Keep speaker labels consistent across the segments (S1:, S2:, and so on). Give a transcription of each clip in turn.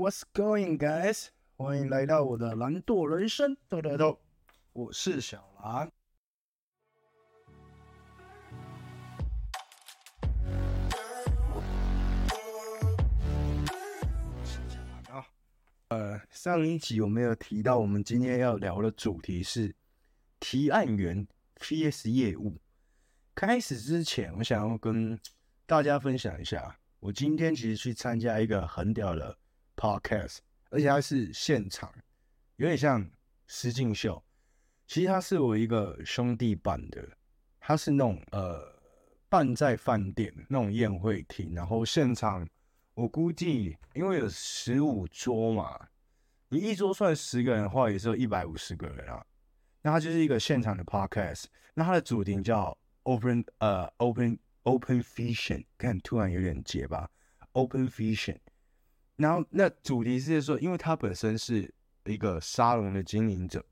S1: What's going, guys？欢迎来到我的懒惰人生，豆豆豆，我是小狼。啊，呃，上一集我没有提到，我们今天要聊的主题是提案员 vs 业务。开始之前，我想要跟大家分享一下。我今天其实去参加一个很屌的 podcast，而且它是现场，有点像实境秀。其实它是我一个兄弟办的，它是那种呃办在饭店那种宴会厅，然后现场我估计因为有十五桌嘛，你一桌算十个人的话，也是有一百五十个人啊。那它就是一个现场的 podcast，那它的主题叫 open 呃 open。Open Vision，看突然有点结巴。Open Vision，然后那主题是说，因为他本身是一个沙龙的经营者，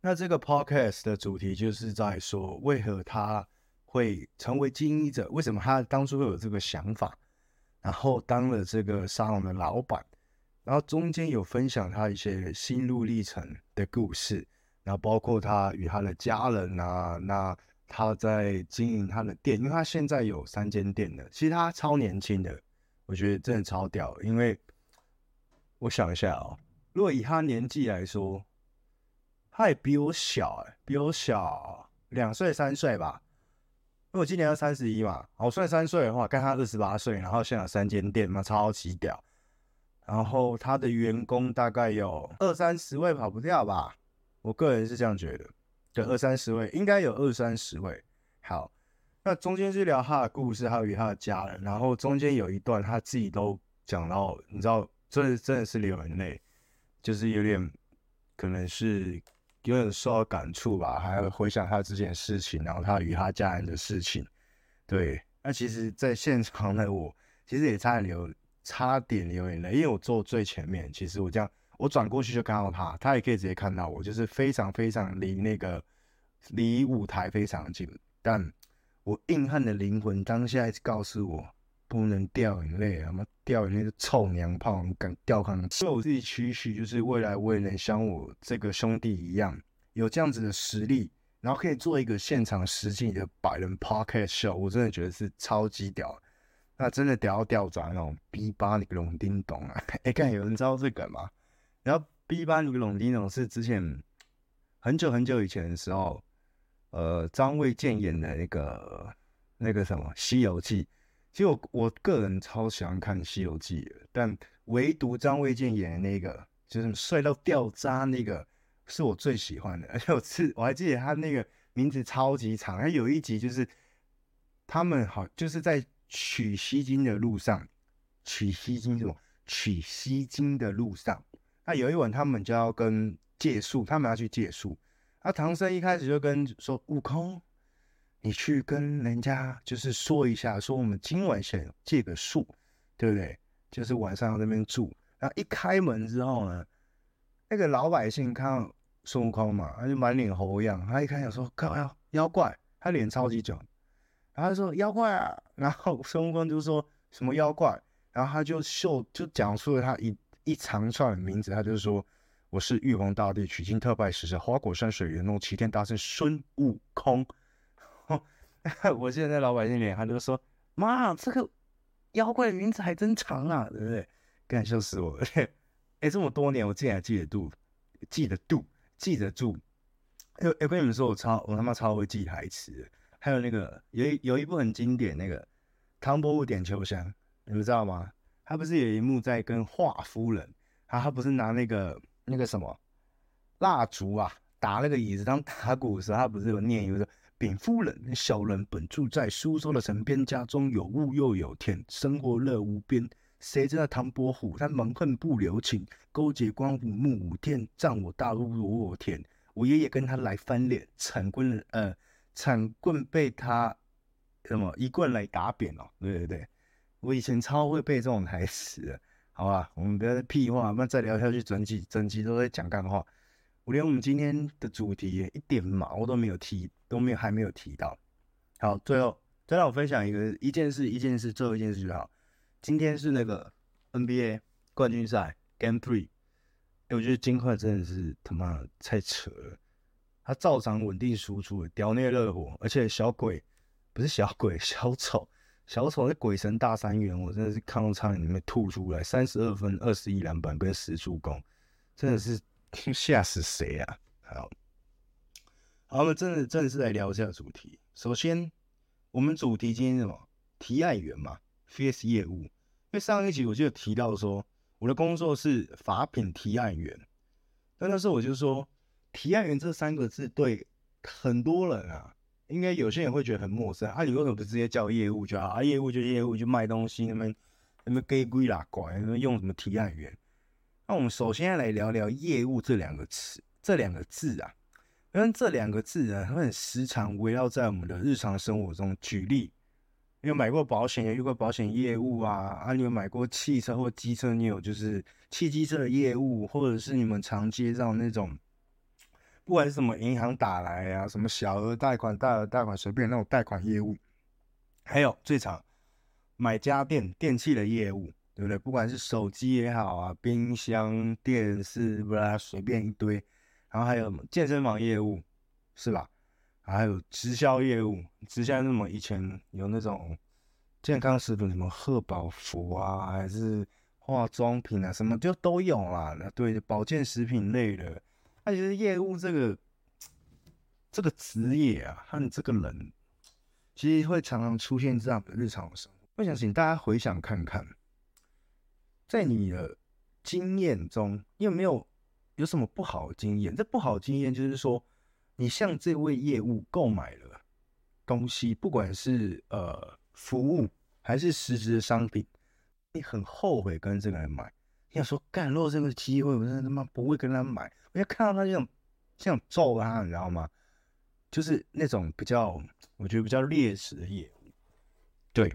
S1: 那这个 Podcast 的主题就是在说，为何他会成为经营者，为什么他当初会有这个想法，然后当了这个沙龙的老板，然后中间有分享他一些心路历程的故事，然后包括他与他的家人啊，那。他在经营他的店，因为他现在有三间店的。其实他超年轻的，我觉得真的超屌。因为我想一下哦，如果以他年纪来说，他也比我小哎，比我小两岁三岁吧。因为我今年要三十一嘛，我算三岁的话，看他二十八岁，然后现在有三间店嘛，超级屌。然后他的员工大概有二三十位，跑不掉吧？我个人是这样觉得。对，二三十位，应该有二三十位。好，那中间是聊他的故事，还有与他的家人。然后中间有一段他自己都讲到，你知道，真的真的是流眼泪，就是有点可能是有点受到感触吧，还有回想他这件事情，然后他与他家人的事情。对，那其实，在现场的我，其实也差点流，差点流眼泪，因为我坐最前面。其实我这样。我转过去就看到他，他也可以直接看到我，就是非常非常离那个离舞台非常近。但我硬汉的灵魂当下一直告诉我，不能掉眼泪，他妈掉眼泪是臭娘炮，你敢掉坑。所以我自己期许，就是未来我也能像我这个兄弟一样，有这样子的实力，然后可以做一个现场实景的百人 podcast show。我真的觉得是超级屌，那真的屌到掉转那种 B 八那个龙叮咚啊！哎，看有人知道这个吗？然后 B 八那个龙叮咚是之前很久很久以前的时候，呃，张卫健演的那个那个什么《西游记》，其实我我个人超喜欢看《西游记》的，但唯独张卫健演的那个就是帅到掉渣那个是我最喜欢的，而且我是我还记得他那个名字超级长，他有一集就是他们好就是在取西经的路上，取西经什么？取西经的路上。那有一晚，他们就要跟借宿，他们要去借宿。那唐僧一开始就跟说：“悟空，你去跟人家就是说一下，说我们今晚想借个宿，对不对？就是晚上要在那边住。”然后一开门之后呢，那个老百姓看到孙悟空嘛，他就满脸猴样。他一开始说：“靠妖妖怪！”他脸超级肿，然后他说：“妖怪啊！” 然后孙悟空就说什么妖怪，然后他就秀就讲述了他一。一长串的名字，他就说，我是玉皇大帝取经特派使者，花果山水帘洞齐天大圣孙悟空。我现在在老百姓脸，他就说，妈，这个妖怪的名字还真长啊，对不对？干，笑死我了！哎、这么多年，我竟然记得住，记得住，记得住。哎、跟你们说，我超，我他妈超会记台词。还有那个，有一有一部很经典，那个唐伯虎点秋香，你们知道吗？他不是有一幕在跟华夫人，他他不是拿那个那个什么蜡烛啊打那个椅子当打鼓的时候，他不是有念一个禀夫人，小人本住在苏州的城边，家中有屋又有田，生活乐无边。谁知道唐伯虎他蛮横不留情，勾结官府目无天，占我大屋夺我田。我爷爷跟他来翻脸，铲棍呃铲棍被他什么一棍来打扁了，哦。对对对。我以前超会背这种台词的，好吧？我们不要再屁话，不然再聊下去，整集整集都在讲干话。我连我们今天的主题一点毛都没有提，都没有还没有提到。好，最后再让我分享一个一件事，一件事，最后一件事就好。今天是那个 NBA 冠军赛 Game Three，哎，我觉得金块真的是他妈太扯了，他照常稳定输出，屌虐热火，而且小鬼不是小鬼，小丑，小丑那鬼神大三元，我真的是看到差点里面吐出来，三十二分，二十一篮板跟十助攻，真的是 吓死谁啊！好，好，我们真的真的是来聊一下主题。首先，我们主题今天什么？提案员嘛，F S 业务。因为上一集我就有提到说，我的工作是法品提案员。但那时候我就说，提案员这三个字对很多人啊。应该有些人会觉得很陌生啊！你为什么不直接叫业务就好啊？业务就业务，就卖东西，那么那么给鬼啦怪，那么用什么提案员？那我们首先来聊聊业务这两个词，这两个字啊，因为这两个字啊，会很时常围绕在我们的日常生活中。举例，你有买过保险，有遇过保险业务啊？啊，你有买过汽车或机车，你有就是汽机车的业务，或者是你们常接到那种。不管是什么银行打来呀、啊，什么小额贷款、大额贷款，随便那种贷款业务，还有最常买家电、电器的业务，对不对？不管是手机也好啊，冰箱、电视，不啦，随便一堆。然后还有健身房业务，是吧？还有直销业务，直销那么以前有那种健康食品，什么贺宝福啊，还是化妆品啊，什么就都有啦。那对，保健食品类的。他其实业务这个这个职业啊，和这个人，其实会常常出现这样的日常生活。我想请大家回想看看，在你的经验中，你有没有有什么不好的经验？这不好的经验就是说，你向这位业务购买了东西，不管是呃服务还是实质的商品，你很后悔跟这个人买。要说，干，落这个机会，我真的他妈不会跟他买。我要看到他这种，这样揍他，你知道吗？就是那种比较，我觉得比较劣质的业务。对，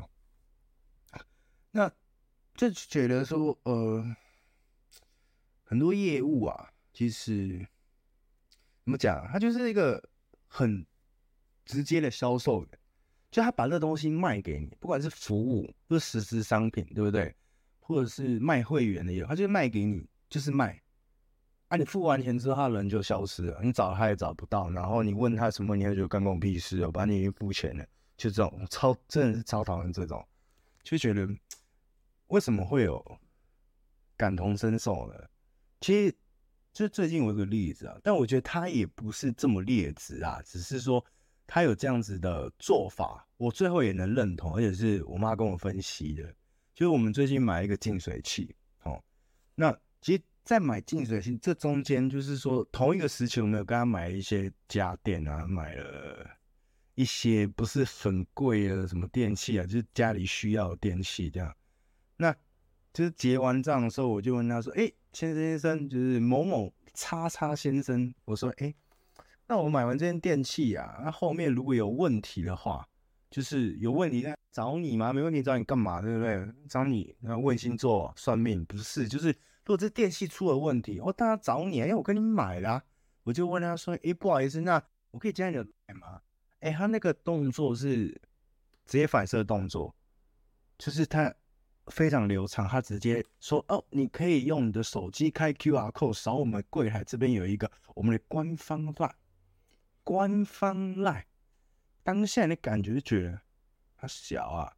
S1: 那就觉得说，呃，很多业务啊，其实怎么讲？他就是一个很直接的销售的，就他把这东西卖给你，不管是服务或是实质商品，对不对？或者是卖会员的也，他就卖给你，就是卖。啊，你付完钱之后，他人就消失了，你找他也找不到。然后你问他什么，你会觉得干我屁事哦，把你付钱了，就这种超真的是超讨厌这种，就觉得为什么会有感同身受呢？其实就最近我有个例子啊，但我觉得他也不是这么劣质啊，只是说他有这样子的做法，我最后也能认同，而且是我妈跟我分析的。就是我们最近买一个净水器，哦，那其实，在买净水器这中间，就是说同一个时期，我们有跟他买一些家电啊，买了一些不是很贵的什么电器啊，就是家里需要的电器这样。那就是结完账的时候，我就问他说：“哎，先生先生，就是某某叉叉先生，我说，哎，那我买完这件电器啊，那后面如果有问题的话。”就是有问题在找你吗？没问题找你干嘛？对不对？找你然后问星座算命不是？就是如果这电器出了问题，我当然找你，因为我跟你买了。我就问他说：“哎，不好意思，那我可以加你的代吗？”哎，他那个动作是直接反射动作，就是他非常流畅，他直接说：“哦，你可以用你的手机开 QR code 扫我们柜台这边有一个我们的官方赖，官方赖。”当下的感觉就觉得他小啊，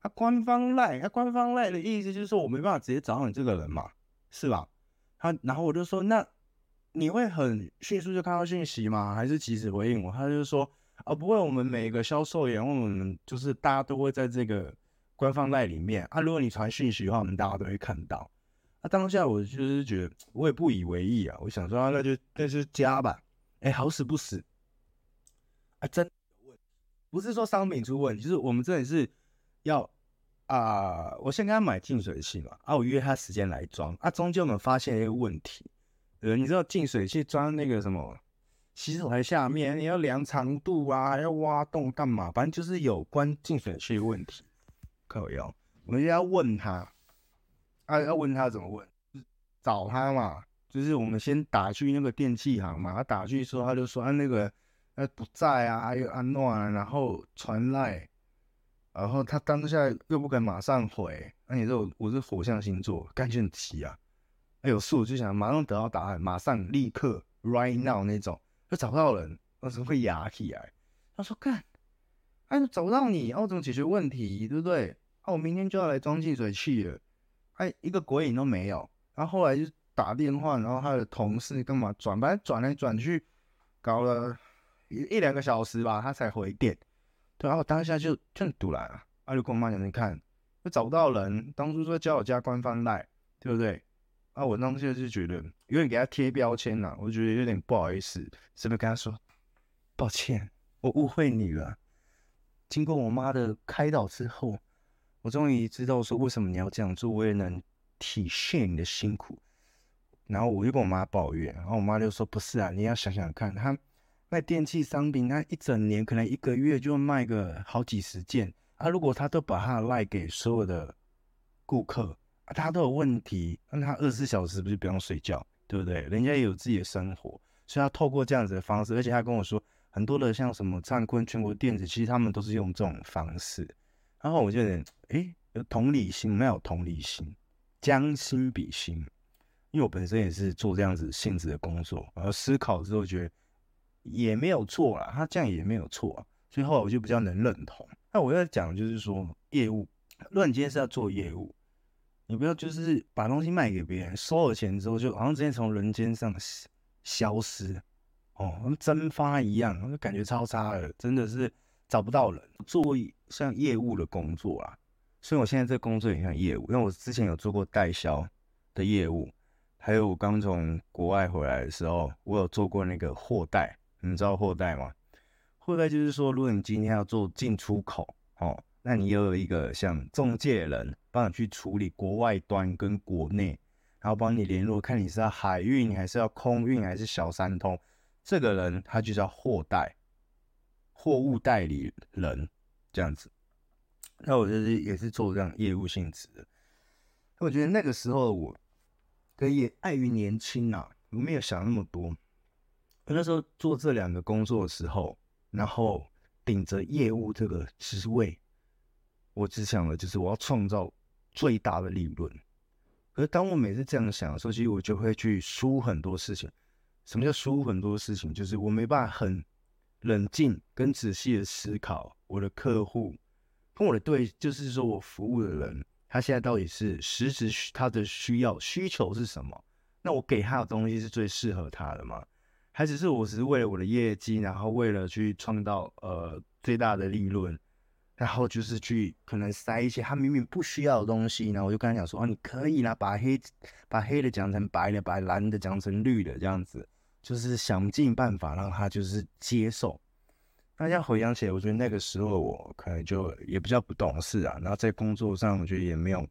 S1: 他官方赖，他官方赖的意思就是说我没办法直接找你这个人嘛，是吧？他然后我就说，那你会很迅速就看到信息吗？还是及时回应我？他就说，啊，不会，我们每个销售员，我们就是大家都会在这个官方赖里面啊。如果你传讯息的话，我们大家都会看到。那当下我就是觉得我也不以为意啊，我想说，啊，那就那就加吧。哎，好死不死，啊，真。不是说商品出问题，就是我们这里是要啊、我先跟他买净水器嘛，啊，我约他时间来装，啊，中间我们发现一个问题，呃，你知道净水器装那个什么洗手台下面，你要量长度啊，要挖洞干嘛？反正就是有关净水器的问题，可有？我们要问他，啊，要问他怎么问？找他嘛，就是我们先打去那个电器行嘛，他打去说，他就说啊那个。他不在啊，还有安诺啊，然后传赖，然后他当下又不肯马上回，那你说我是火象星座，感觉很急啊。哎，有事就想马上得到答案，马上立刻 right now 那种，就找不到人，我怎么会哑起来？他说干，哎，找不到你，我怎么解决问题？对不对？啊，我明天就要来装净水器了，哎，一个鬼影都没有。然后后来就打电话，然后他的同事干嘛转，反正转来转去，搞了一两个小时吧，他才回电。对，然后当下就就很赌了，啊，就跟我妈讲，你看。又找不到人，当初说叫我加官方赖，对不对？啊，我当时就觉得有点给他贴标签了，我觉得有点不好意思，是不是跟他说抱歉，我误会你了。经过我妈的开导之后，我终于知道说为什么你要这样做，我也能体恤你的辛苦。然后我就跟我妈抱怨，然后我妈就说不是啊，你要想想看，他卖电器商品，他一整年可能一个月就卖个好几十件。他、啊、如果他都把他的赖给所有的顾客，啊，他都有问题，那他二十四小时不是不用睡觉，对不对？人家也有自己的生活，所以他透过这样子的方式，而且他跟我说，很多的像什么灿坤、全国电子，其实他们都是用这种方式。然后我就觉得，哎，有同理心，没有同理心，将心比心，因为我本身也是做这样子性质的工作，然后思考之后觉得也没有错啦，他这样也没有错啊，所以后来我就比较能认同。那我要讲就是说，业务，如果你今天是要做业务，你不要就是把东西卖给别人，收了钱之后就好像直接从人间上消失，哦，跟蒸发一样，就感觉超差的，真的是找不到人做像业务的工作啊。所以我现在这工作也像业务，因为我之前有做过代销的业务，还有我刚从国外回来的时候，我有做过那个货代，你知道货代吗？货代就是说，如果你今天要做进出口，哦，那你又有一个像中介人帮你去处理国外端跟国内，然后帮你联络，看你是要海运还是要空运还是小三通，这个人他就叫货代，货物代理人这样子。那我就是也是做这样业务性质的。我觉得那个时候我，可也碍于年轻啊，我没有想那么多。我那时候做这两个工作的时候。然后顶着业务这个职位，我只想的就是我要创造最大的利润。可是当我每次这样想的时候，其实我就会去输很多事情。什么叫输很多事情？就是我没办法很冷静跟仔细的思考我的客户跟我的对，就是说我服务的人，他现在到底是实质他的需要需求是什么？那我给他的东西是最适合他的吗？还只是我只是为了我的业绩，然后为了去创造呃最大的利润，然后就是去可能塞一些他明明不需要的东西，然后我就跟他讲说，哦，你可以啦，把黑把黑的讲成白的，把蓝的讲成绿的，这样子，就是想尽办法让他就是接受。大家回想起来，我觉得那个时候我可能就也比较不懂事啊，然后在工作上我觉得也没有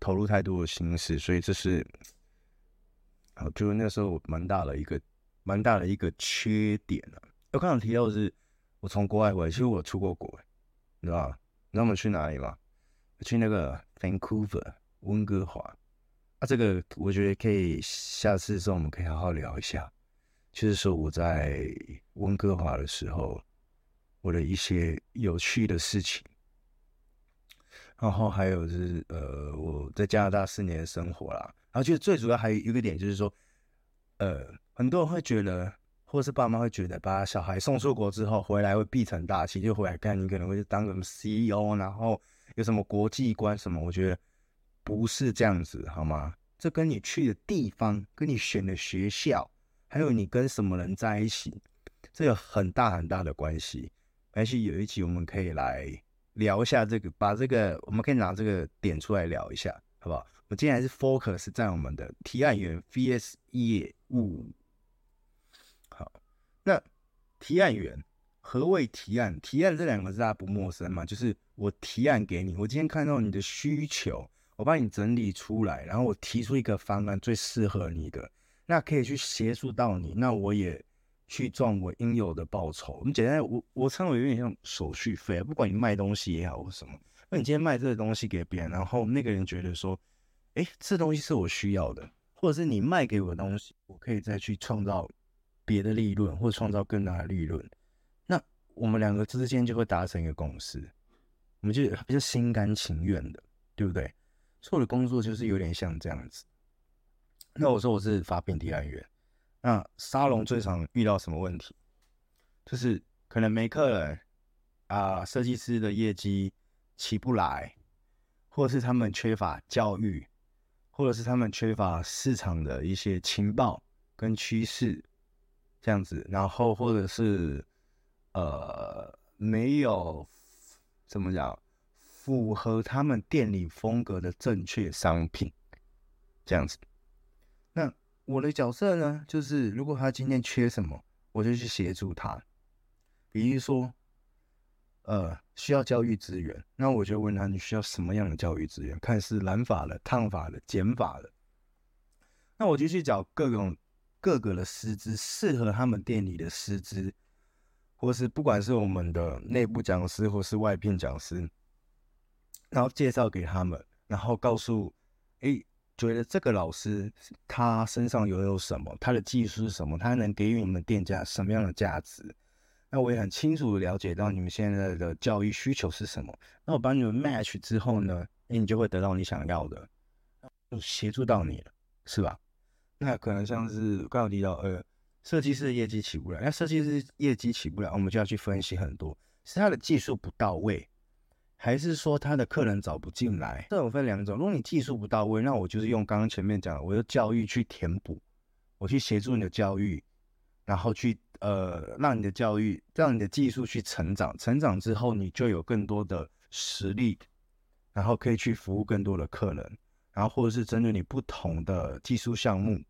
S1: 投入太多的心思，所以这是，啊，就是那时候蛮大的一个。蛮大的一个缺点了、啊。我刚刚提到的是，我从国外回来，其实我出过国，你知道吗？你知道我们去哪里吗？去那个 Vancouver 温哥华。啊，这个我觉得可以下次的时候我们可以好好聊一下，就是说我在温哥华的时候，我的一些有趣的事情。然后还有就是呃，我在加拿大四年的生活啦。然后其实最主要还有一个点就是说，呃。很多人会觉得，或是爸妈会觉得，把小孩送出国之后回来会必成大器，就回来看你可能会当什么 CEO，然后有什么国际观什么。我觉得不是这样子，好吗？这跟你去的地方、跟你选的学校，还有你跟什么人在一起，这有很大很大的关系。而且有一集我们可以来聊一下这个，把这个我们可以拿这个点出来聊一下，好不好？我今天还是 focus 在我们的提案员 vs 业务。那提案员，何谓提案？提案这两个字大家不陌生嘛？就是我提案给你，我今天看到你的需求，我帮你整理出来，然后我提出一个方案最适合你的，那可以去协助到你，那我也去赚我应有的报酬。我们简单，我我称为有点像手续费，不管你卖东西也好或什么，那你今天卖这个东西给别人，然后那个人觉得说，哎，这东西是我需要的，或者是你卖给我的东西，我可以再去创造。别的利润或创造更大的利润，那我们两个之间就会达成一个共识，我们就比较心甘情愿的，对不对？做的工作就是有点像这样子。那我说我是发聘提案员，那沙龙最常遇到什么问题？就是可能没客人啊，设计师的业绩起不来，或者是他们缺乏教育，或者是他们缺乏市场的一些情报跟趋势这样子，然后或者是呃没有怎么讲符合他们店里风格的正确商品这样子。那我的角色呢，就是如果他今天缺什么，我就去协助他。比如说，呃，需要教育资源，那我就问他，你需要什么样的教育资源？看是染发的、烫发的、剪发的。那我就去找各种各个的师资，适合他们店里的师资，或是不管是我们的内部讲师，或是外聘讲师，然后介绍给他们，然后告诉，哎，觉得这个老师他身上拥有什么，他的技术是什么，他能给予你们店家什么样的价值？那我也很清楚的了解到你们现在的教育需求是什么。那我帮你们 match 之后呢，诶，你就会得到你想要的，就协助到你了，是吧？那可能像是刚刚提到，呃，设计师的业绩起不来，那设计师业绩起不来，我们就要去分析很多，是他的技术不到位，还是说他的客人找不进来？这种分两种。如果你技术不到位，那我就是用刚刚前面讲的，我的教育去填补，我去协助你的教育，然后去。呃，让你的教育，让你的技术去成长，成长之后，你就有更多的实力，然后可以去服务更多的客人，然后或者是针对你不同的技术项目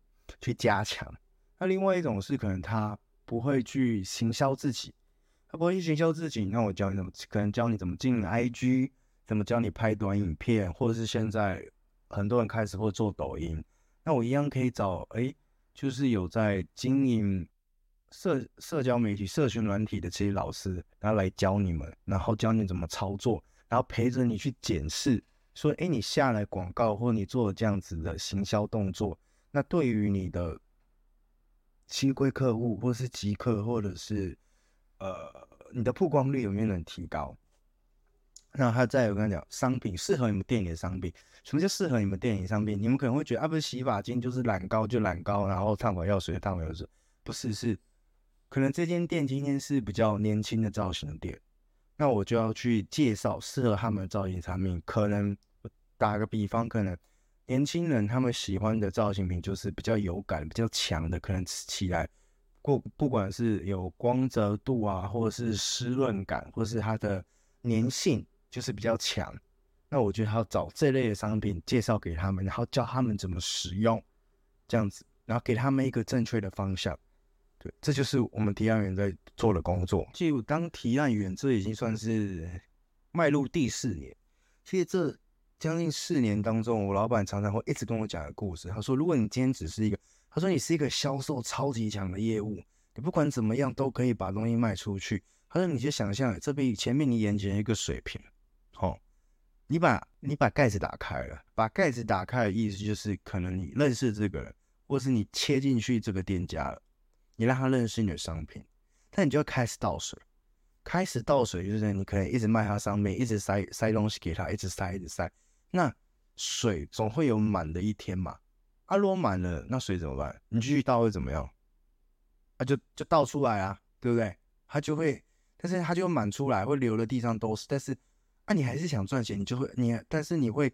S1: 去加强。那另外一种是，可能他不会去行销自己，他不会去行销自己，那我教你怎么，可能教你怎么经营 IG，怎么教你拍短影片，或者是现在很多人开始会做抖音，那我一样可以找，哎，就是有在经营。社社交媒体、社群软体的这些老师，然后来教你们，然后教你怎么操作，然后陪着你去检视，说，哎，你下来广告或你做这样子的行销动作，那对于你的新规客户，或是极客，或者是呃你的曝光率有没有能提高？那他再有跟他讲，商品适合你们店里的商品，什么叫适合你们店里的商品？你们可能会觉得啊，不是洗发精就是染膏就染膏，然后烫发药水烫发药水，不是是。可能这间店今天是比较年轻的造型的店，那我就要去介绍适合他们的造型产品。可能打个比方，可能年轻人他们喜欢的造型品就是比较有感、比较强的，可能吃起来不不管是有光泽度啊，或者是湿润感，或是它的粘性就是比较强。那我觉得要找这类的商品介绍给他们，然后教他们怎么使用，这样子，然后给他们一个正确的方向。对，这就是我们提案员在做的工作。就当提案员，这已经算是迈入第四年。其实这将近四年当中，我老板常常会一直跟我讲个故事。他说：“如果你今天只是一个，他说你是一个销售超级强的业务，你不管怎么样都可以把东西卖出去。”他说：“你就想象这边前面你眼前一个水瓶，哦，你把你把盖子打开了，把盖子打开的意思就是可能你认识这个人，或是你切进去这个店家了。”你让他认识你的商品，但你就要开始倒水，开始倒水就是你可能一直卖他商品，一直塞塞东西给他，一直塞一直塞。那水总会有满的一天嘛？啊，如果满了，那水怎么办？你继续倒会怎么样？啊，就就倒出来啊，对不对？它就会，但是它就满出来，会流的地上都是。但是啊，你还是想赚钱，你就会你，但是你会。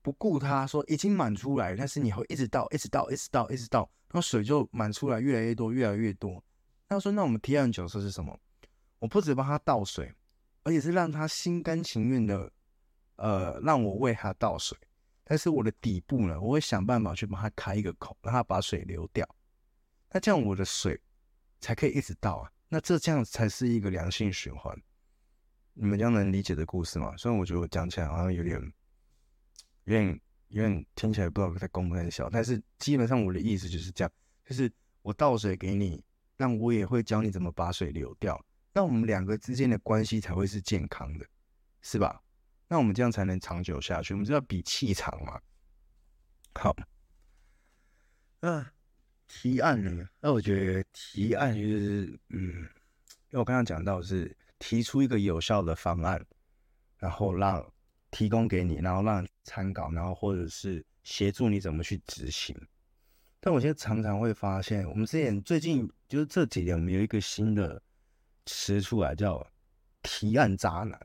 S1: 不顾他说已经满出来，但是你会一直倒，一直倒，一直倒，一直倒，那水就满出来，越来越多，越来越多。他说：“那我们提案角色是什么？我不止帮他倒水，而且是让他心甘情愿的，呃，让我为他倒水。但是我的底部呢，我会想办法去帮他开一个口，让他把水流掉。那这样我的水才可以一直倒啊。那这这样才是一个良性循环。你们这样能理解的故事吗？虽然我觉得我讲起来好像有点。”有点有点听起来不知道在公很小，但是基本上我的意思就是这样，就是我倒水给你，那我也会教你怎么把水流掉，那我们两个之间的关系才会是健康的，是吧？那我们这样才能长久下去。我们知道比气场嘛。好，那提案呢？那我觉得提案就是，嗯，因为我刚刚讲到是提出一个有效的方案，然后让。提供给你，然后让参考，然后或者是协助你怎么去执行。但我现在常常会发现，我们之前最近就是这几年，我们有一个新的词出来，叫“提案渣男”。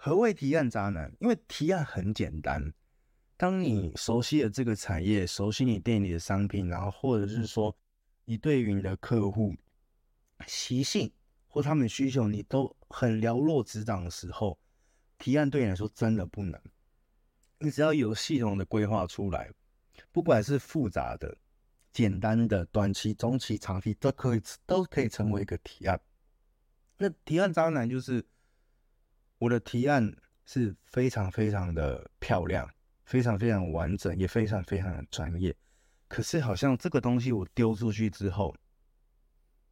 S1: 何谓提案渣男？因为提案很简单，当你熟悉了这个产业，熟悉你店里的商品，然后或者是说你对于你的客户习性或他们的需求，你都很了若指掌的时候。提案对你来说真的不难，你只要有系统的规划出来，不管是复杂的、简单的、短期、中期、长期，都可以都可以成为一个提案。那提案渣男就是我的提案是非常非常的漂亮，非常非常完整，也非常非常的专业。可是好像这个东西我丢出去之后，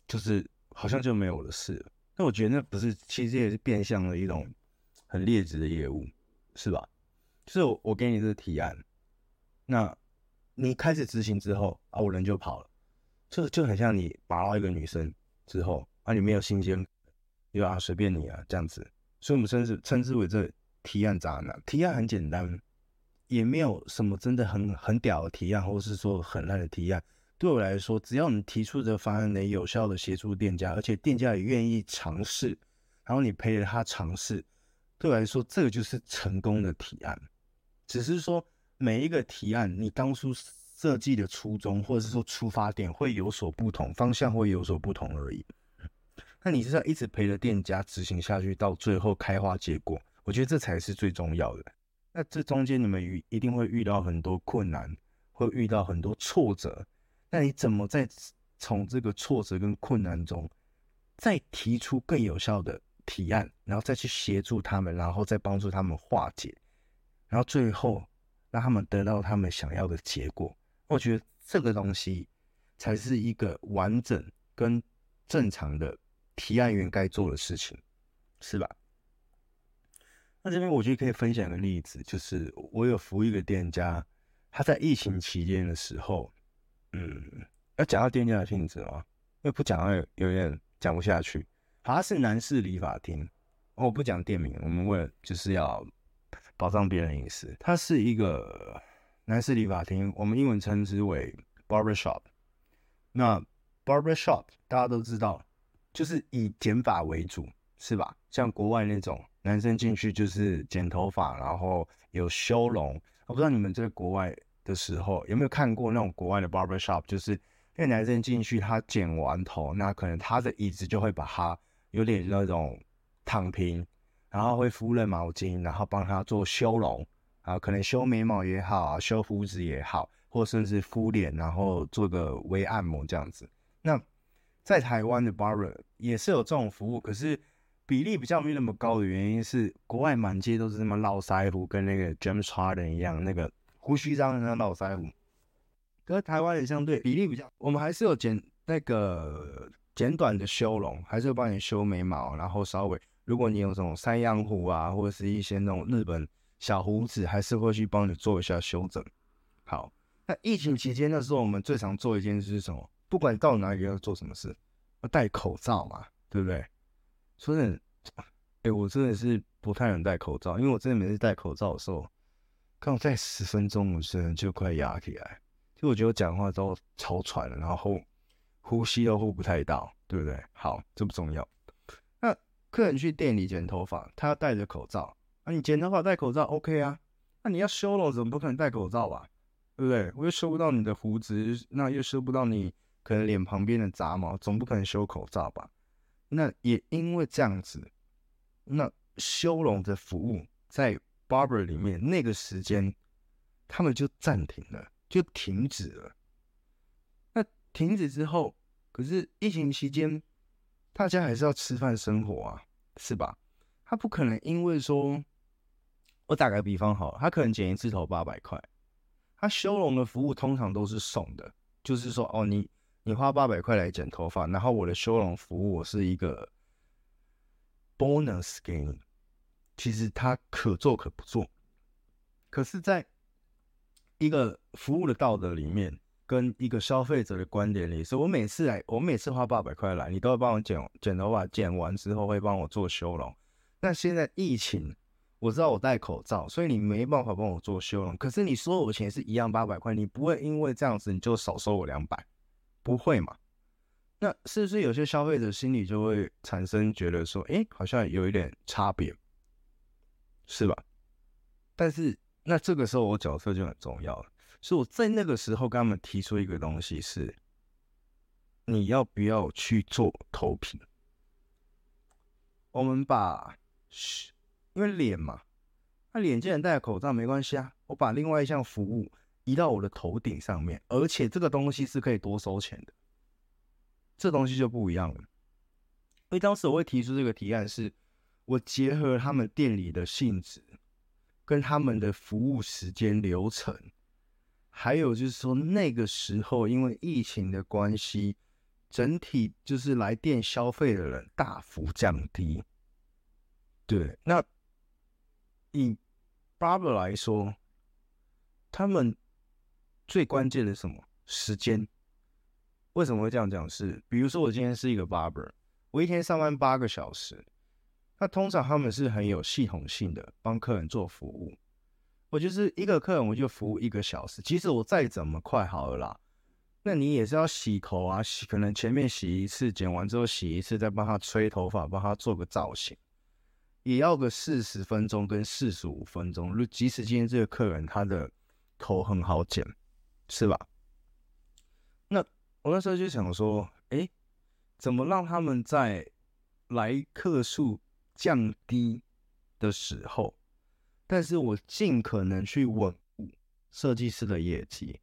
S1: 就是好像就没有了事。那我觉得那不是，其实也是变相的一种。很劣质的业务，是吧？就是我，我给你这个提案，那你开始执行之后啊，我人就跑了，就就很像你把到一个女生之后啊，你没有新鲜，对吧？随便你啊，这样子。所以我们称之称之为这提案渣男。提案很简单，也没有什么真的很很屌的提案，或是说很烂的提案。对我来说，只要你提出的方案能有效的协助店家，而且店家也愿意尝试，然后你陪着他尝试。对我来说，这个就是成功的提案。只是说每一个提案，你当初设计的初衷，或者是说出发点会有所不同，方向会有所不同而已。那你是要一直陪着店家执行下去，到最后开花结果，我觉得这才是最重要的。那这中间你们遇一定会遇到很多困难，会遇到很多挫折。那你怎么在从这个挫折跟困难中，再提出更有效的提案，然后再去协助他们，然后再帮助他们化解，然后最后让他们得到他们想要的结果。我觉得这个东西才是一个完整跟正常的提案员该做的事情，是吧？那这边我觉得可以分享一个例子，就是我有服务一个店家，他在疫情期间的时候，嗯，要讲到店家的性质吗？因为不讲会有点讲不下去。他是男士理发厅，我不讲店名，我们为了就是要保障别人隐私。它是一个男士理发厅，我们英文称之为 barber shop。那 barber shop 大家都知道，就是以剪发为主，是吧？像国外那种男生进去就是剪头发，然后有修容。我不知道你们在国外的时候有没有看过那种国外的 barber shop，就是那个男生进去他剪完头，那可能他的椅子就会把他。有点那种躺平，然后会敷热毛巾，然后帮他做修容，啊，可能修眉毛也好，修胡子也好，或甚至敷脸，然后做个微按摩这样子。那在台湾的 barber 也是有这种服务，可是比例比较没那么高的原因是，国外满街都是那么络腮胡，跟那个 James Harden 一样，那个胡须张的那络腮胡。可是台湾也相对比例比较，我们还是有剪那个。简短的修容，还是会帮你修眉毛，然后稍微，如果你有这种山羊胡啊，或者是一些那种日本小胡子，还是会去帮你做一下修整。好，那疫情期间的时候，我们最常做一件事是什么？不管到哪里要做什么事，要戴口罩嘛，对不对？说真的，哎、我真的是不太能戴口罩，因为我真的每次戴口罩的时候，刚好戴十分钟，我真的就快压起来，就我觉得我讲话都超喘了，然后。呼吸都呼不太到，对不对？好，这不重要。那客人去店里剪头发，他要戴着口罩。啊，你剪头发戴口罩，OK 啊？那你要修了，怎么不可能戴口罩吧？对不对？我又修不到你的胡子，那又修不到你可能脸旁边的杂毛，总不可能修口罩吧？那也因为这样子，那修容的服务在 barber 里面那个时间，他们就暂停了，就停止了。那停止之后，可是疫情期间，大家还是要吃饭生活啊，是吧？他不可能因为说，我打个比方好了，他可能剪一次头八百块，他修容的服务通常都是送的，就是说，哦，你你花八百块来剪头发，然后我的修容服务我是一个 bonus 给你，其实他可做可不做，可是在一个服务的道德里面。跟一个消费者的观点里，是我每次来，我每次花八百块来，你都会帮我剪剪头发，剪完之后会帮我做修容。那现在疫情，我知道我戴口罩，所以你没办法帮我做修容。可是你收我钱是一样八百块，你不会因为这样子你就少收我两百，不会嘛？那是不是有些消费者心里就会产生觉得说，哎，好像有一点差别，是吧？但是那这个时候我角色就很重要了，所以我在那个时候跟他们提出一个东西是，你要不要去做投屏？我们把，因为脸嘛，那脸既然戴口罩没关系啊，我把另外一项服务移到我的头顶上面，而且这个东西是可以多收钱的。这东西就不一样了，因为当时我会提出这个提案是，我结合他们店里的性质，跟他们的服务时间流程，还有就是说那个时候因为疫情的关系，整体就是来店消费的人大幅降低。对，那以 barber 来说，他们最关键的是什么？时间。为什么会这样讲？是，比如说我今天是一个 barber，我一天上班八个小时，那通常他们是很有系统性的帮客人做服务。我就是一个客人，我就服务一个小时。即使我再怎么快好了啦，那你也是要洗头啊，洗可能前面洗一次，剪完之后洗一次，再帮他吹头发，帮他做个造型，也要个四十分钟跟四十五分钟。即使今天这个客人他的头很好剪，是吧？那。我那时候就想说，哎，怎么让他们在来客数降低的时候，但是我尽可能去稳固设计师的业绩，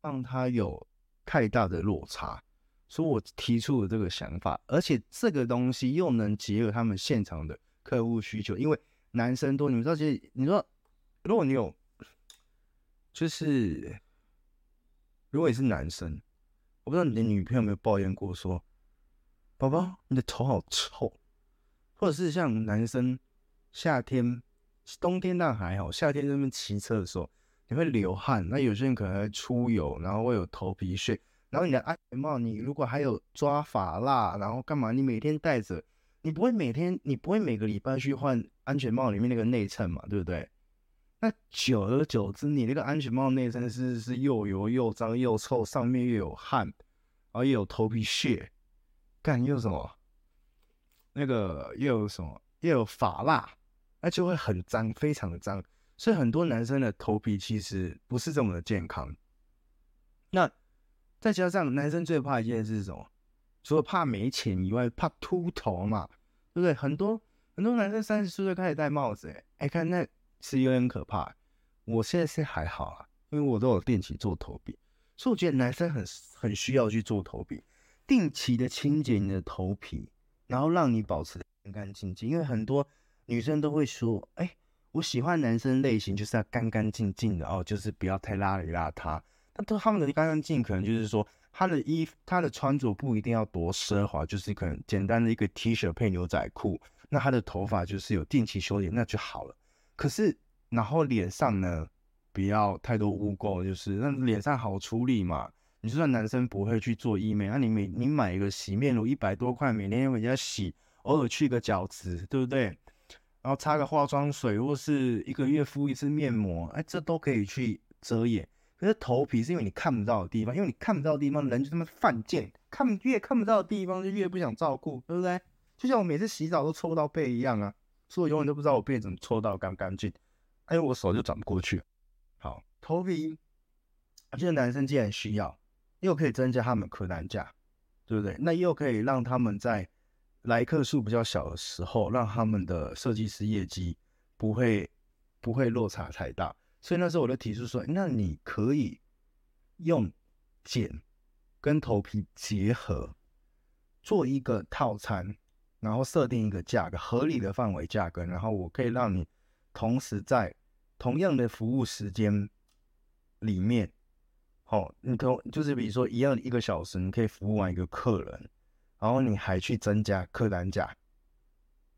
S1: 让他有太大的落差。所以我提出了这个想法，而且这个东西又能结合他们现场的客户需求，因为男生多，你们知道，其实你说，如果你有，就是如果你是男生。我不知道你的女朋友有没有抱怨过，说：“宝宝，你的头好臭。”或者是像男生夏天、冬天那还好，夏天在那边骑车的时候，你会流汗，那有些人可能会出油，然后会有头皮屑。然后你的安全帽，你如果还有抓发蜡，然后干嘛？你每天戴着，你不会每天，你不会每个礼拜去换安全帽里面那个内衬嘛，对不对？那久而久之，你那个安全帽内层是是又油又脏又臭，上面又有汗，然后又有头皮屑，干又什么？那个又有什么？又有发蜡，那就会很脏，非常的脏。所以很多男生的头皮其实不是这么的健康。那再加上男生最怕一件事是什么？除了怕没钱以外，怕秃头嘛，对不对？很多很多男生三十岁就开始戴帽子，哎，哎，看那。是有点可怕，我现在是还好啦，因为我都有定期做头皮，所以我觉得男生很很需要去做头皮，定期的清洁你的头皮，然后让你保持干干净净。因为很多女生都会说，哎，我喜欢男生类型就是要干干净净的哦，就是不要太邋里邋遢。那他们的干干净，可能就是说他的衣服，他的穿着不一定要多奢华，就是可能简单的一个 T 恤配牛仔裤，那他的头发就是有定期修剪，那就好了。可是，然后脸上呢，不要太多污垢，就是那脸上好处理嘛。你就算男生不会去做医美，那你每你买一个洗面乳一百多块，每天回家洗，偶尔去个角质，对不对？然后擦个化妆水，或是一个月敷一次面膜，哎，这都可以去遮掩。可是头皮是因为你看不到的地方，因为你看不到的地方，人就这么犯贱，看越看不到的地方就越不想照顾，对不对？就像我每次洗澡都搓到背一样啊。所以我永远都不知道我背怎么搓到干干净，因为我手就转不过去。好，头皮，这个男生既然需要，又可以增加他们客单价，对不对？那又可以让他们在来客数比较小的时候，让他们的设计师业绩不会不会落差太大。所以那时候我就提出说，那你可以用剪跟头皮结合，做一个套餐。然后设定一个价格，合理的范围价格，然后我可以让你同时在同样的服务时间里面，哦，你同就是比如说一样一个小时，你可以服务完一个客人，然后你还去增加客单价，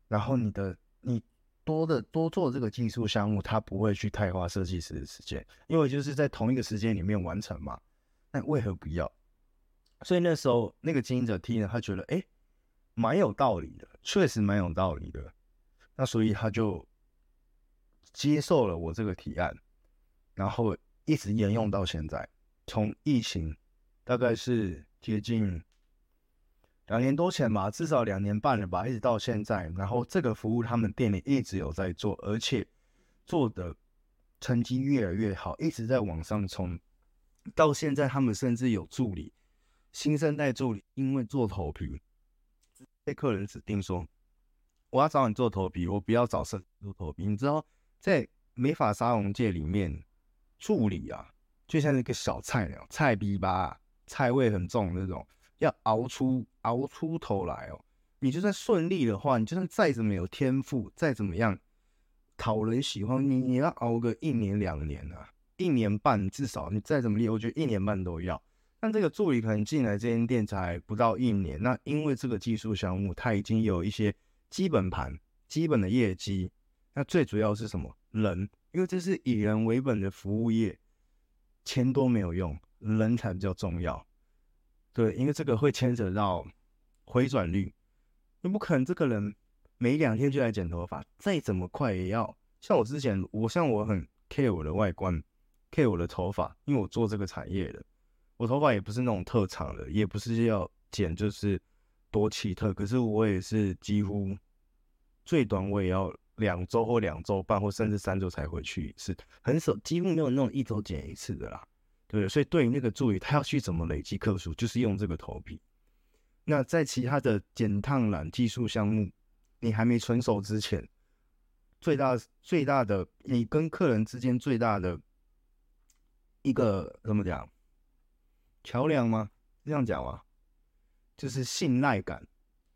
S1: 然后你的你多的多做这个技术项目，它不会去太花设计师的时间，因为就是在同一个时间里面完成嘛，那为何不要？所以那时候那个经营者听了，他觉得哎。诶蛮有道理的，确实蛮有道理的。那所以他就接受了我这个提案，然后一直沿用到现在。从疫情大概是接近两年多前吧，至少两年半了吧，一直到现在。然后这个服务他们店里一直有在做，而且做的成绩越来越好，一直在往上冲。到现在，他们甚至有助理，新生代助理，因为做头皮被客人指定说，我要找你做头皮，我不要找设计做头皮。你知道，在美发沙龙界里面，助理啊，就像一个小菜鸟，菜逼吧，菜味很重那种，要熬出熬出头来哦。你就算顺利的话，你就算再怎么有天赋，再怎么样讨人喜欢，你你要熬个一年两年啊。一年半至少，你再怎么厉，我觉得一年半都要。但这个助理可能进来这间店才不到一年，那因为这个技术项目，他已经有一些基本盘、基本的业绩。那最主要是什么？人，因为这是以人为本的服务业，钱多没有用，人才比较重要。对，因为这个会牵扯到回转率，你不可能这个人每两天就来剪头发，再怎么快也要。像我之前，我像我很 care 我的外观。care 我的头发，因为我做这个产业的，我头发也不是那种特长的，也不是要剪就是多奇特，可是我也是几乎最短我也要两周或两周半或甚至三周才回去一次，很少，几乎没有那种一周剪一次的啦，对不对？所以对于那个助理，他要去怎么累积客数，就是用这个头皮。那在其他的剪烫染技术项目，你还没成熟之前，最大最大的你跟客人之间最大的。一个怎么讲？桥梁吗？这样讲吗？就是信赖感，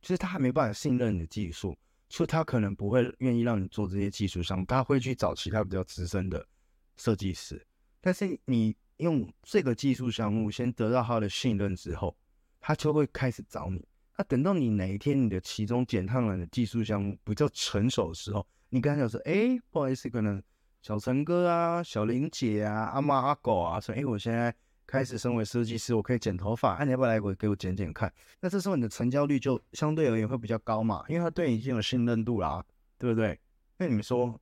S1: 就是他还没办法信任你的技术，所以他可能不会愿意让你做这些技术上，他会去找其他比较资深的设计师。但是你用这个技术项目先得到他的信任之后，他就会开始找你。那等到你哪一天你的其中减烫染的技术项目比较成熟的时候，你跟他讲说：“哎，不好意思，可能。”小陈哥啊，小林姐啊，阿妈阿狗啊，说：“哎，我现在开始身为设计师，我可以剪头发，那、啊、你要不要来我给我剪剪看？那这时候你的成交率就相对而言会比较高嘛，因为他对你已经有信任度啦，对不对？那你们说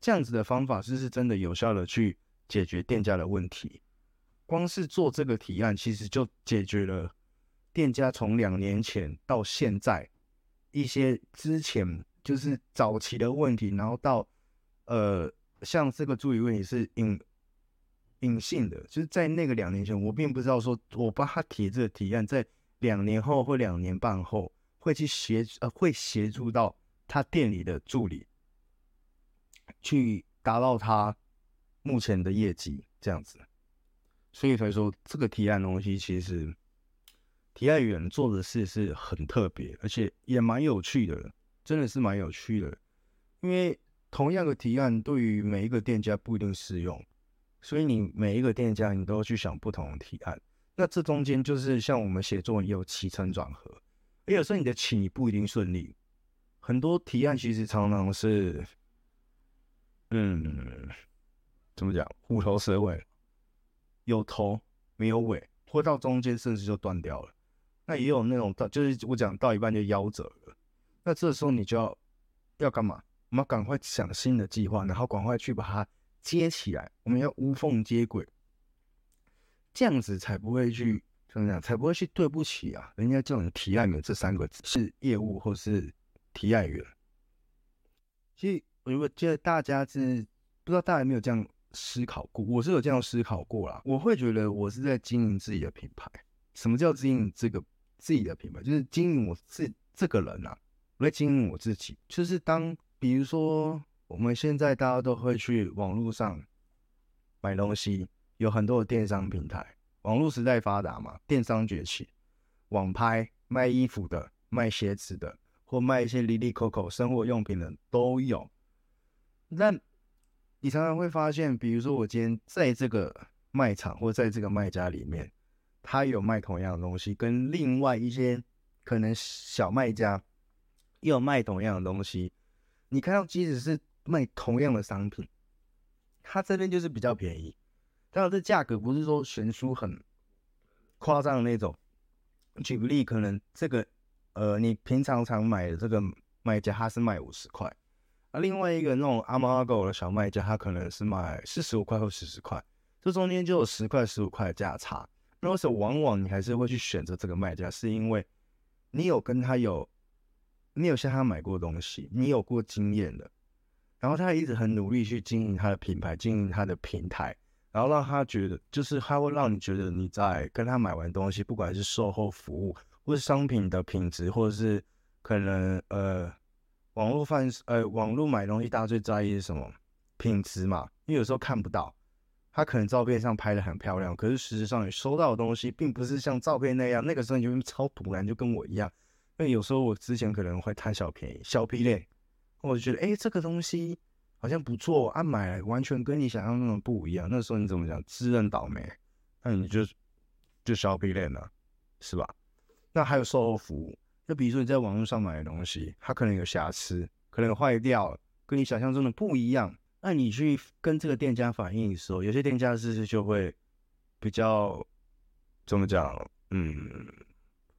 S1: 这样子的方法是不是真的有效的去解决店家的问题？光是做这个提案，其实就解决了店家从两年前到现在一些之前就是早期的问题，然后到呃。”像这个助理问题是隐隐性的，就是在那个两年前，我并不知道说我帮他提这个提案，在两年后或两年半后会去协呃会协助到他店里的助理去达到他目前的业绩这样子，所以才说这个提案东西其实提案员做的事是很特别，而且也蛮有趣的，真的是蛮有趣的，因为。同样的提案对于每一个店家不一定适用，所以你每一个店家你都要去想不同的提案。那这中间就是像我们写作文也有起承转合，也有时候你的起不一定顺利。很多提案其实常常是，嗯，怎么讲？虎头蛇尾，有头没有尾，或到中间甚至就断掉了。那也有那种到就是我讲到一半就夭折了。那这时候你就要要干嘛？我们要赶快想新的计划，然后赶快去把它接起来。我们要无缝接轨，这样子才不会去怎么讲，才不会去对不起啊。人家叫你提案员这三个字是业务或是提案员。其实，如果觉得大家是不知道大家有没有这样思考过，我是有这样思考过啦。我会觉得我是在经营自己的品牌。什么叫经营这个自己的品牌？就是经营我自这个人啊，我在经营我自己，就是当。比如说，我们现在大家都会去网络上买东西，有很多的电商平台。网络时代发达嘛，电商崛起，网拍卖衣服的、卖鞋子的，或卖一些哩哩抠抠生活用品的都有。但你常常会发现，比如说我今天在这个卖场或在这个卖家里面，他有卖同样的东西，跟另外一些可能小卖家又有卖同样的东西。你看到，即使是卖同样的商品，它这边就是比较便宜，当然这价格不是说悬殊很夸张的那种。举个例，可能这个呃，你平常常买的这个卖家，他是卖五十块，啊，另外一个那种阿猫阿狗的小卖家，他可能是卖四十五块或四十块，这中间就有十块、十五块的价差。那为什么往往你还是会去选择这个卖家？是因为你有跟他有，你有向他买过东西，你有过经验的，然后他一直很努力去经营他的品牌，经营他的平台。然后让他觉得，就是他会让你觉得你在跟他买完东西，不管是售后服务，或是商品的品质，或者是可能呃网络贩呃网络买东西，大家最在意是什么品质嘛？因为有时候看不到，他可能照片上拍得很漂亮，可是事实上你收到的东西并不是像照片那样。那个时候你就超突然，就跟我一样。因为有时候我之前可能会贪小便宜、小屁类，我就觉得哎这个东西。好像不错，啊，买来完全跟你想象那种不一样。那时候你怎么讲？自认倒霉，那你就就削皮脸了，是吧？那还有售后服务，就比如说你在网络上买的东西，它可能有瑕疵，可能坏掉，跟你想象中的不一样。那你去跟这个店家反映的时候，有些店家是不是就会比较怎么讲？嗯，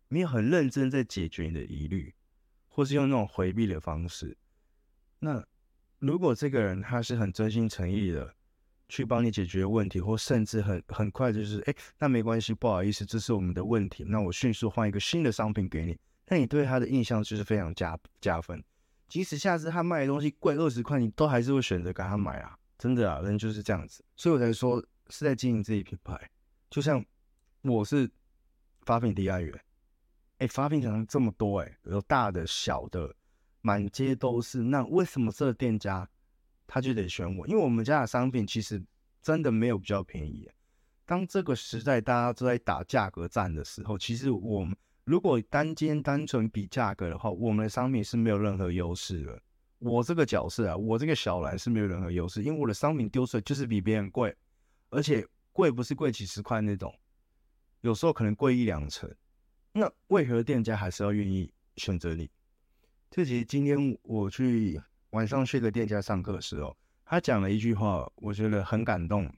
S1: 没有很认真在解决你的疑虑，或是用那种回避的方式，那。如果这个人他是很真心诚意的去帮你解决问题，或甚至很很快就是哎，那没关系，不好意思，这是我们的问题，那我迅速换一个新的商品给你，那你对他的印象就是非常加加分。即使下次他卖的东西贵二十块，你都还是会选择给他买啊，真的啊，人就是这样子，所以我才说是在经营自己品牌。就像我是发品提案员，哎，发品厂这么多，哎，有大的小的。满街都是，那为什么这个店家他就得选我？因为我们家的商品其实真的没有比较便宜。当这个时代大家都在打价格战的时候，其实我们如果单间单纯比价格的话，我们的商品是没有任何优势的。我这个角色啊，我这个小蓝是没有任何优势，因为我的商品丢出来就是比别人贵，而且贵不是贵几十块那种，有时候可能贵一两成。那为何店家还是要愿意选择你？这其实今天我去晚上去个店家上课的时候，他讲了一句话，我觉得很感动。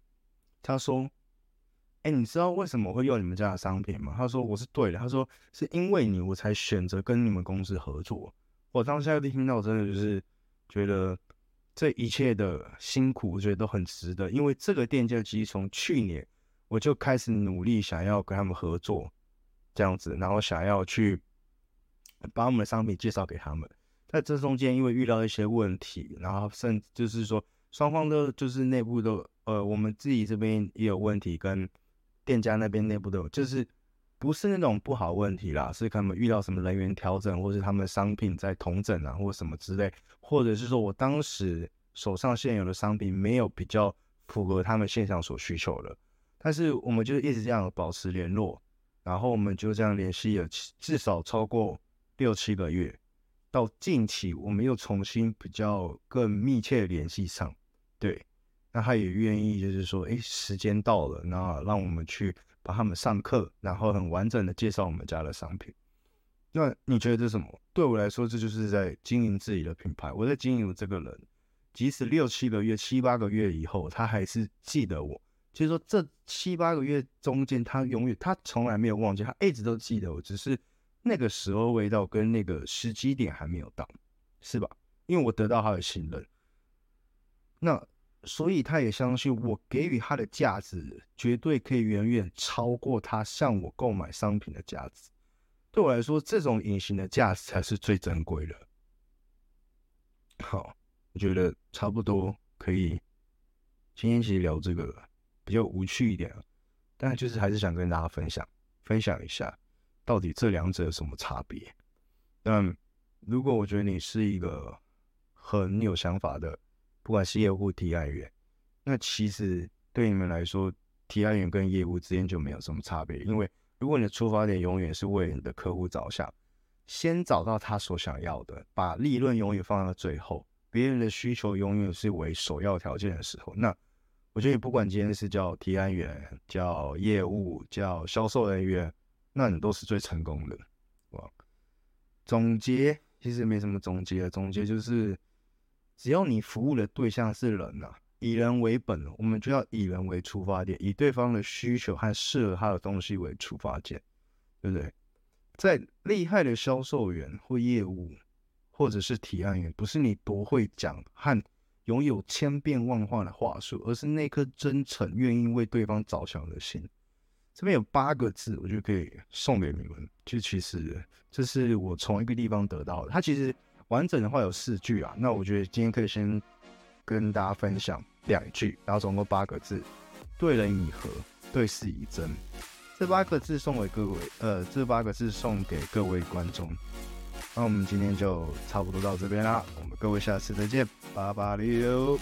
S1: 他说：“哎，你知道为什么我会用你们家的商品吗？”他说：“我是对的。”他说：“是因为你，我才选择跟你们公司合作。”我当下一听到，真的就是觉得这一切的辛苦，我觉得都很值得。因为这个店家其实从去年我就开始努力，想要跟他们合作，这样子，然后想要去。把我们的商品介绍给他们，在这中间因为遇到一些问题，然后甚至就是说双方都就是内部都呃，我们自己这边也有问题，跟店家那边内部都有，就是不是那种不好问题啦，是他们遇到什么人员调整，或是他们商品在同整啊，或什么之类，或者是说我当时手上现有的商品没有比较符合他们现场所需求的，但是我们就一直这样保持联络，然后我们就这样联系了至少超过。六七个月，到近期我们又重新比较更密切联系上，对，那他也愿意就是说，哎，时间到了，那让我们去帮他们上课，然后很完整的介绍我们家的商品。那你觉得这是什么？对我来说，这就是在经营自己的品牌。我在经营这个人，即使六七个月、七八个月以后，他还是记得我。就是说，这七八个月中间，他永远，他从来没有忘记，他一直都记得我，只是。那个时候味道跟那个时机点还没有到，是吧？因为我得到他的信任，那所以他也相信我给予他的价值绝对可以远远超过他向我购买商品的价值。对我来说，这种隐形的价值才是最珍贵的。好，我觉得差不多可以。今天其实聊这个比较无趣一点，但就是还是想跟大家分享分享一下。到底这两者有什么差别？但如果我觉得你是一个很有想法的，不管是业务提案员，那其实对你们来说，提案员跟业务之间就没有什么差别。因为如果你的出发点永远是为你的客户着想，先找到他所想要的，把利润永远放到最后，别人的需求永远是为首要条件的时候，那我觉得你不管今天是叫提案员、叫业务、叫销售人员。那你都是最成功的，哇！总结其实没什么总结的，总结就是，只要你服务的对象是人呐、啊，以人为本，我们就要以人为出发点，以对方的需求和适合他的东西为出发点，对不对？在厉害的销售员或业务或者是提案员，不是你多会讲和拥有千变万化的话术，而是那颗真诚、愿意为对方着想的心。这边有八个字，我觉得可以送给你们。就其实这是我从一个地方得到的。它其实完整的话有四句啊，那我觉得今天可以先跟大家分享两句，然后总共八个字：对人以和，对事以真。这八个字送给各位，呃，这八个字送给各位观众。那我们今天就差不多到这边啦，我们各位下次再见，八八六。